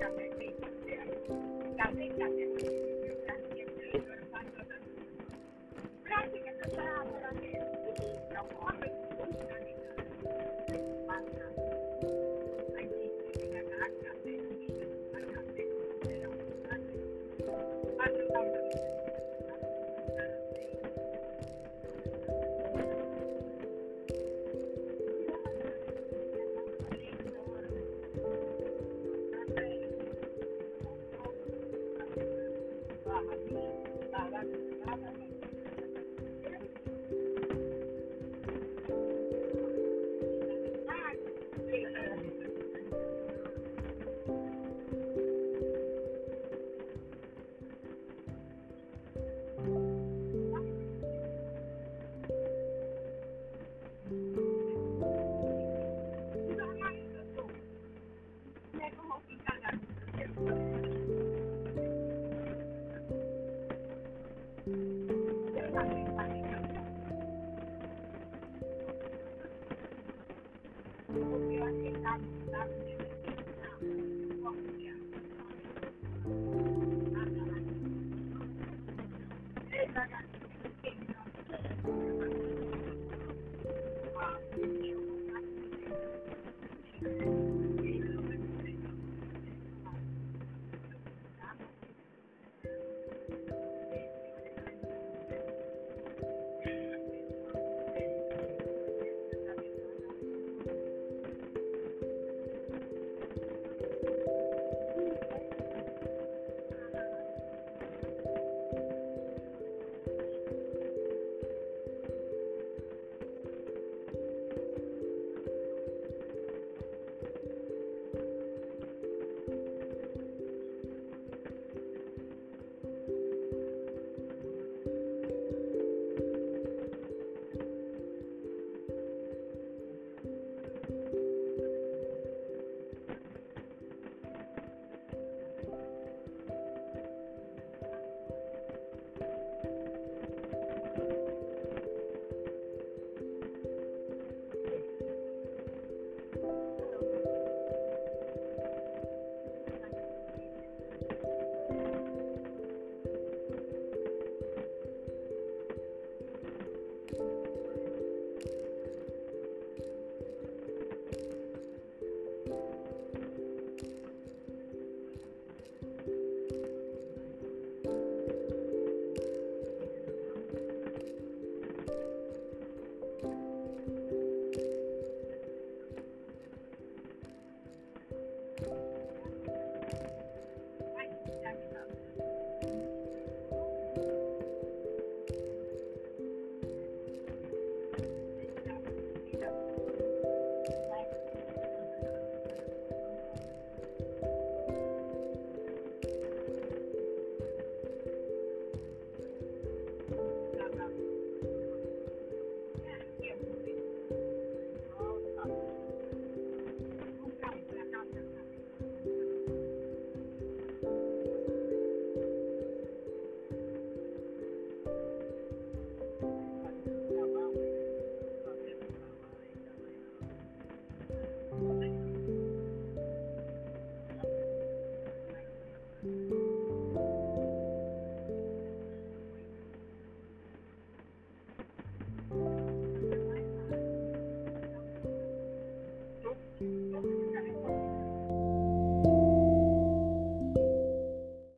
Nothing. Yeah.